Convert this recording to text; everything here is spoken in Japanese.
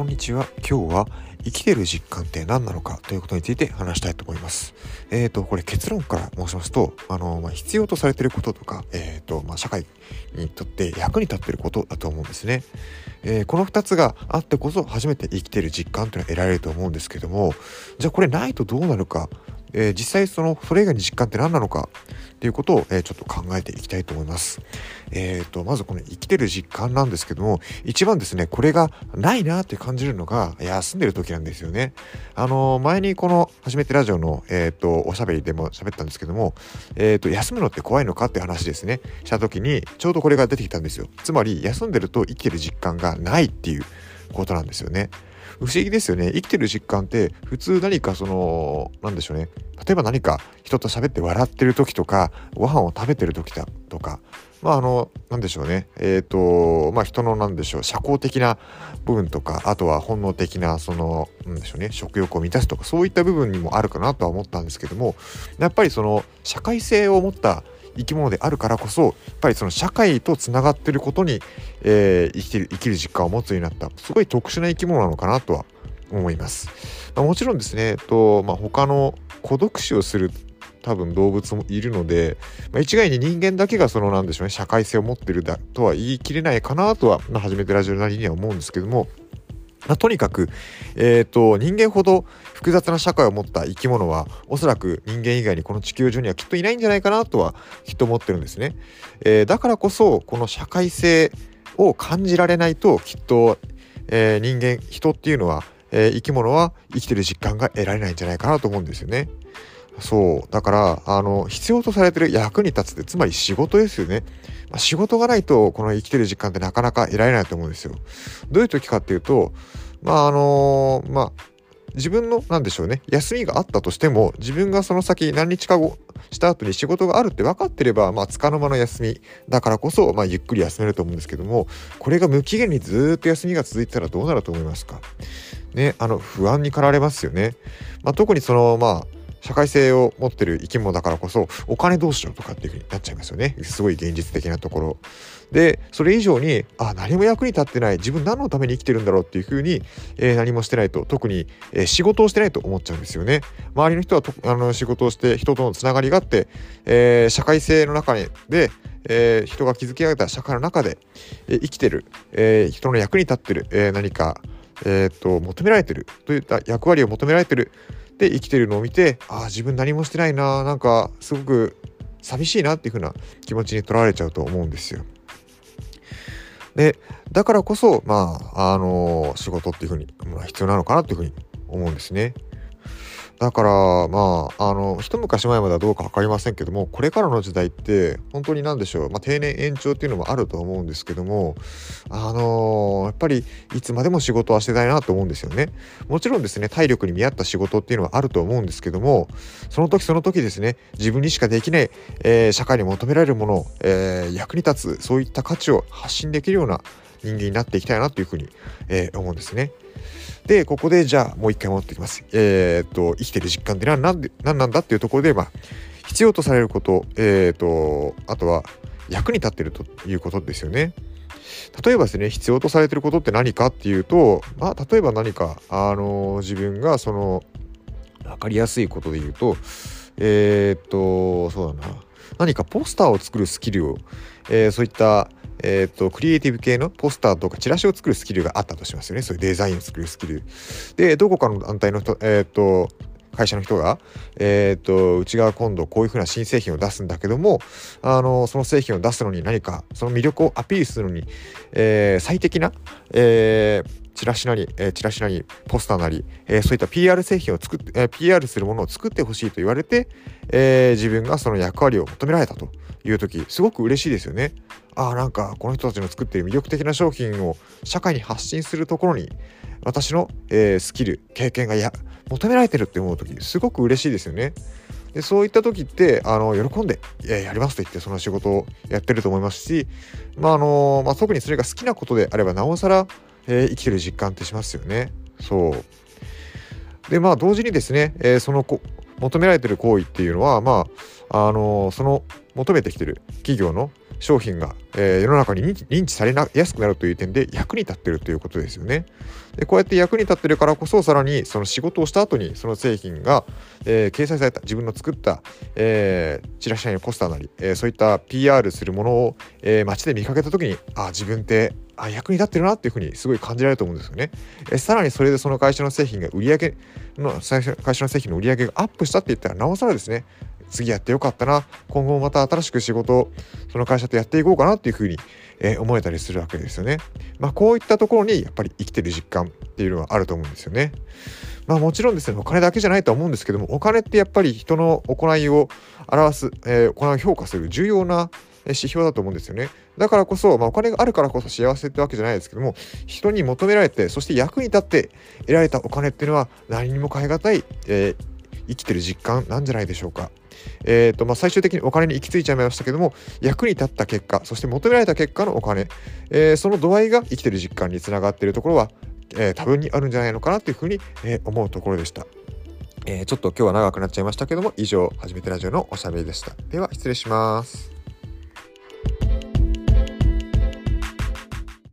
こんにちは。今日は生きてる実感って何なのかということについて話したいと思います。えっ、ー、と、これ結論から申しますと、あの、まあ、必要とされていることとか、えっ、ー、と、まあ、社会にとって役に立っていることだと思うんですね。えー、この2つがあってこそ初めて生きてる実感というのは得られると思うんですけども、じゃあこれないとどうなるか、えー、実際そのそれ以外に実感って何なのかっていうことを、えー、ちょっと考えていきたいと思います。えーと、まずこの生きてる実感なんですけども一番ですねこれがないなって感じるのが休んでる時なんですよね。あの前にこの初めてラジオの、えーと、おしゃべりでも喋ったんですけども、えーと、休むのって怖いのかって話ですねした時にちょうどこれが出てきたんですよ。つまり休んでると生きてる実感がないっていうことなんですよね。不思議ですよね。生きてる実感って普通何かその何でしょうね。例えば何か人と喋って笑ってる時とかご飯を食べてる時だとかまああの何でしょうね。えっ、ー、とまあ人の何でしょう社交的な部分とかあとは本能的なその何でしょうね食欲を満たすとかそういった部分にもあるかなとは思ったんですけどもやっぱりその社会性を持った生き物であるからこそやっぱりその社会とつながってることに、えー、生きてる生きる実感を持つようになったすごい特殊な生き物なのかなとは思います。まあ、もちろんですね、えっとまあ、他の孤独死をする多分動物もいるので、まあ、一概に人間だけがそのなんでしょうね社会性を持ってるだとは言い切れないかなとは、まあ、初めてラジオなりには思うんですけども、まあ、とにかく、えーと、人間ほど複雑な社会を持った生き物はおそらく人間以外にこの地球上にはきっといないんじゃないかなとはきっと思ってるんですね。えー、だからこそこの社会性を感じられないときっと、えー、人間人っていうのはえー、生き物は生きてる実感が得られないんじゃないかなと思うんですよね。そう。だからあの必要とされてる役に立つってつまり仕事ですよね、まあ、仕事がないとこの生きてる実感ってなかなか得られないと思うんですよ。どういう時かっていうとまああのー、まあ自分の何でしょうね。休みがあったとしても自分がその先何日か後した後に仕事があるって分かってればまあ束の間の休みだからこそまあゆっくり休めると思うんですけどもこれが無期限にずっと休みが続いてたらどうなると思いますか？ね、あの不安に駆られますよね。まあ、特にそのまあ社会性を持ってる生き物だからこそお金どうしようとかっていう風になっちゃいますよね。すごい現実的なところ。でそれ以上にあ何も役に立ってない。自分何のために生きてるんだろうっていう風に、えー、何もしてないと。特に、えー、仕事をしてないと思っちゃうんですよね。周りの人はあの仕事をして人とのつながりがあって、えー、社会性の中でえー、人が築き上げた社会の中で、えー、生きてる、えー、人の役に立ってる、え、何かえー、っと求められてる。といった役割を求められてる。で生きてるのを見てああ自分何もしてないななんかすごく寂しいなっていう風な気持ちにとらわれちゃうと思うんですよ。でだからこそまああの仕事っていう風に、まあ、必要なのかなっていう風に思うんですね。だからまああの一昔前まではどうか分かりませんけどもこれからの時代って本当に何でしょう、まあ、定年延長っていうのもあると思うんですけどもあのー、やっぱりいつまでも仕事はしてたいなと思うんですよね。もちろんですね体力に見合った仕事っていうのはあると思うんですけどもその時その時ですね自分にしかできない、えー、社会に求められるもの、えー、役に立つそういった価値を発信できるような人間になっていきたいなというふうに、え思うんですね。で、ここでじゃあもう一回戻ってきます。えー、っと、生きてる実感って何なんで何なんだっていうところで、まあ、必要とされること、えー、っと、あとは役に立ってるということですよね。例えばですね、必要とされてることって何かっていうと、まあ、例えば何か、あの自分がその、分かりやすいことで言うと、えー、っと、そうだな、何かポスターを作るスキルを、えー、そういったえ、ー、と、クリエイティブ系のポスターとかチラシを作るスキルがあったとしますよね。そういうデザインを作るスキル。で、どこかの団体の人、えっ、ー、と、会社の人が、えっ、ー、と、うちが今度こういうふうな新製品を出すんだけども、あの、その製品を出すのに何か、その魅力をアピールするのに、えー、最適な、えー、チラシなり、えー、チラシなり、ポスターなり、えー、そういった PR 製品を作って、えー、PR するものを作ってほしいと言われて、えー、自分がその役割を求められたという時、すごく嬉しいですよね。ああ、なんかこの人たちの作っている魅力的な商品を社会に発信するところに、私の、えー、スキル、経験がや求められてるって思う時、すごく嬉しいですよね。でそういった時ってあの喜んで、えやりますと言ってその仕事をやってると思いますし、まああのまあ、特にそれが好きなことであればなおさらえー、生きてる実感ってしますよね。そう。で、まあ同時にですね、えー、そのこ求められてる行為っていうのは、まあ、あの、その求めてきてる企業の、商品が、えー、世の中に認知されやすくなるという点で役に立ってるということですよね。でこうやって役に立ってるからこそさらにその仕事をした後にその製品が、えー、掲載された自分の作った、えー、チラシやポスターなり、え、そういった PR するものを、え、街で見かけた時にあ自分ってあ役に立ってるなっていうふうにすごい感じられると思うんですよね。えさらにそれでその会社の製品が売り上げの会社の製品の売り上げがアップしたって言ったらなおさらですね次やってよかったな今後また新しく仕事をその会社とやっていこうかなっていうふうに、えー、思えたりするわけですよね。まあこういったところにやっぱり生きてる実感っていうのはあると思うんですよね。まあもちろんですねお金だけじゃないと思うんですけどもお金ってやっぱり人の行いを表す、えー、行いを評価する重要な指標だと思うんですよね。だからこそ、まあ、お金があるからこそ幸せってわけじゃないですけども、人に求められて、そして役に立って得られたお金っていうのは何にも代え難い、えー、生きてる実感なんじゃないでしょうか。えーとまあ、最終的にお金に行き着いちゃいましたけども役に立った結果そして求められた結果のお金、えー、その度合いが生きてる実感につながっているところは、えー、多分にあるんじゃないのかなというふうに、えー、思うところでした。え、ちょっと今日は長くなっちゃいましたけども以上初めてラジオのおしゃべりでした。では失礼します。